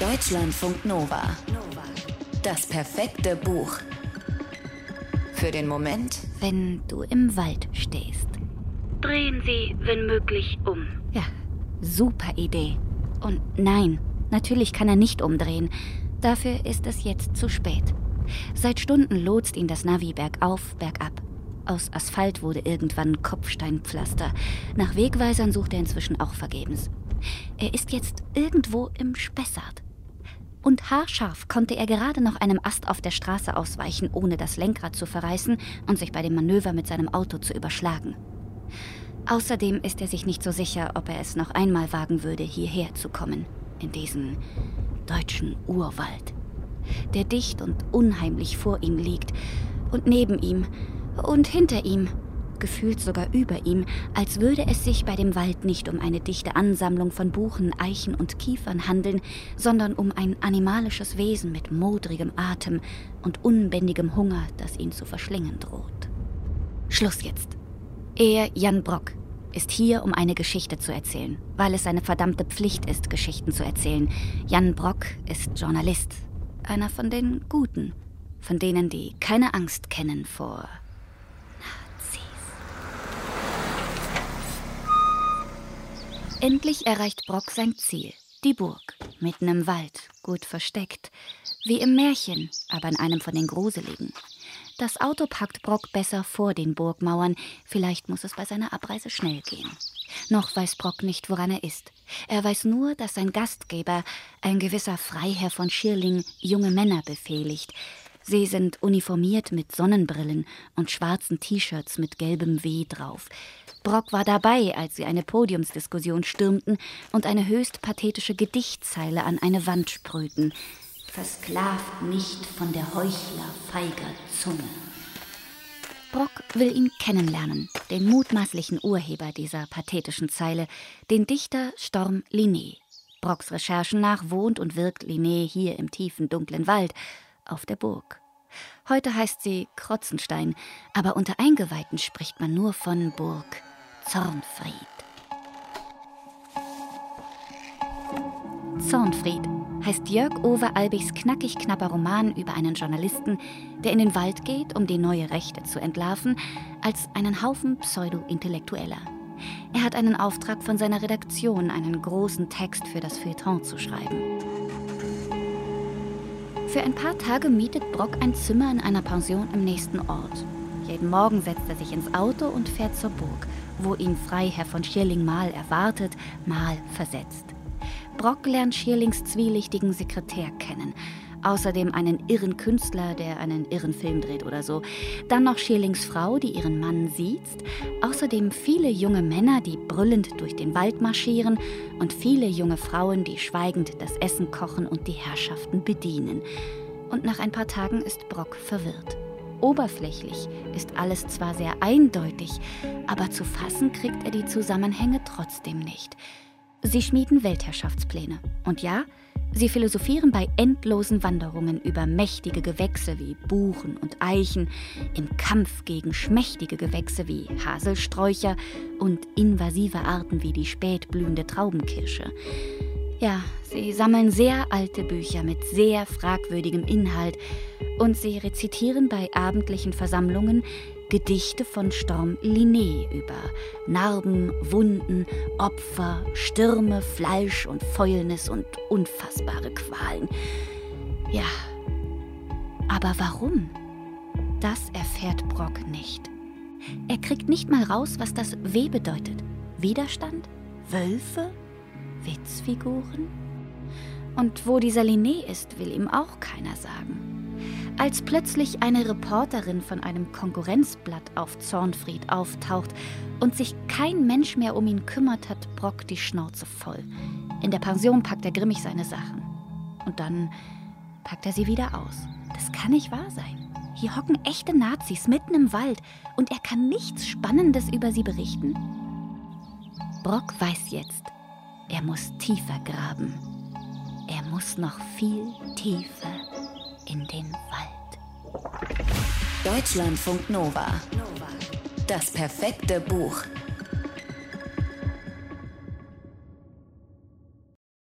Deutschlandfunk Nova. Das perfekte Buch. Für den Moment, wenn du im Wald stehst. Drehen Sie, wenn möglich, um. Ja, super Idee. Und nein, natürlich kann er nicht umdrehen. Dafür ist es jetzt zu spät. Seit Stunden lotst ihn das Navi bergauf, bergab. Aus Asphalt wurde irgendwann Kopfsteinpflaster. Nach Wegweisern sucht er inzwischen auch vergebens. Er ist jetzt irgendwo im Spessart. Und haarscharf konnte er gerade noch einem Ast auf der Straße ausweichen, ohne das Lenkrad zu verreißen und sich bei dem Manöver mit seinem Auto zu überschlagen. Außerdem ist er sich nicht so sicher, ob er es noch einmal wagen würde, hierher zu kommen, in diesen deutschen Urwald, der dicht und unheimlich vor ihm liegt und neben ihm und hinter ihm, gefühlt sogar über ihm, als würde es sich bei dem Wald nicht um eine dichte Ansammlung von Buchen, Eichen und Kiefern handeln, sondern um ein animalisches Wesen mit modrigem Atem und unbändigem Hunger, das ihn zu verschlingen droht. Schluss jetzt. Er, Jan Brock, ist hier, um eine Geschichte zu erzählen, weil es seine verdammte Pflicht ist, Geschichten zu erzählen. Jan Brock ist Journalist, einer von den Guten, von denen, die keine Angst kennen vor Endlich erreicht Brock sein Ziel, die Burg, mitten im Wald, gut versteckt, wie im Märchen, aber in einem von den gruseligen. Das Auto packt Brock besser vor den Burgmauern, vielleicht muss es bei seiner Abreise schnell gehen. Noch weiß Brock nicht, woran er ist. Er weiß nur, dass sein Gastgeber, ein gewisser Freiherr von Schirling, junge Männer befehligt, Sie sind uniformiert mit Sonnenbrillen und schwarzen T-Shirts mit gelbem W drauf. Brock war dabei, als sie eine Podiumsdiskussion stürmten und eine höchst pathetische Gedichtzeile an eine Wand sprühten. Versklavt nicht von der Heuchler feiger Zunge. Brock will ihn kennenlernen, den mutmaßlichen Urheber dieser pathetischen Zeile, den Dichter Storm Linné. Brocks Recherchen nach wohnt und wirkt Linné hier im tiefen, dunklen Wald, auf der Burg. Heute heißt sie Krotzenstein, aber unter Eingeweihten spricht man nur von Burg Zornfried. Zornfried heißt Jörg Ove Albichs knackig knapper Roman über einen Journalisten, der in den Wald geht, um die neue Rechte zu entlarven, als einen Haufen Pseudo-Intellektueller. Er hat einen Auftrag von seiner Redaktion, einen großen Text für das Feuilleton zu schreiben. Für ein paar Tage mietet Brock ein Zimmer in einer Pension im nächsten Ort. Jeden Morgen setzt er sich ins Auto und fährt zur Burg, wo ihn Freiherr von Schierling mal erwartet, mal versetzt. Brock lernt Schierlings zwielichtigen Sekretär kennen außerdem einen irren Künstler, der einen irren Film dreht oder so. Dann noch Schierlings Frau, die ihren Mann sieht. Außerdem viele junge Männer, die brüllend durch den Wald marschieren und viele junge Frauen, die schweigend das Essen kochen und die Herrschaften bedienen. Und nach ein paar Tagen ist Brock verwirrt. Oberflächlich ist alles zwar sehr eindeutig, aber zu fassen kriegt er die Zusammenhänge trotzdem nicht. Sie schmieden Weltherrschaftspläne. Und ja, Sie philosophieren bei endlosen Wanderungen über mächtige Gewächse wie Buchen und Eichen, im Kampf gegen schmächtige Gewächse wie Haselsträucher und invasive Arten wie die spätblühende Traubenkirsche. Ja, sie sammeln sehr alte Bücher mit sehr fragwürdigem Inhalt und sie rezitieren bei abendlichen Versammlungen Gedichte von Storm Linné über Narben, Wunden, Opfer, Stürme, Fleisch und Fäulnis und unfassbare Qualen. Ja, aber warum? Das erfährt Brock nicht. Er kriegt nicht mal raus, was das W bedeutet. Widerstand? Wölfe? Witzfiguren? Und wo dieser Linné ist, will ihm auch keiner sagen. Als plötzlich eine Reporterin von einem Konkurrenzblatt auf Zornfried auftaucht und sich kein Mensch mehr um ihn kümmert, hat Brock die Schnauze voll. In der Pension packt er grimmig seine Sachen. Und dann packt er sie wieder aus. Das kann nicht wahr sein. Hier hocken echte Nazis mitten im Wald und er kann nichts Spannendes über sie berichten. Brock weiß jetzt, er muss tiefer graben. Er muss noch viel tiefer in den Wald. Deutschlandfunk Nova. Das perfekte Buch.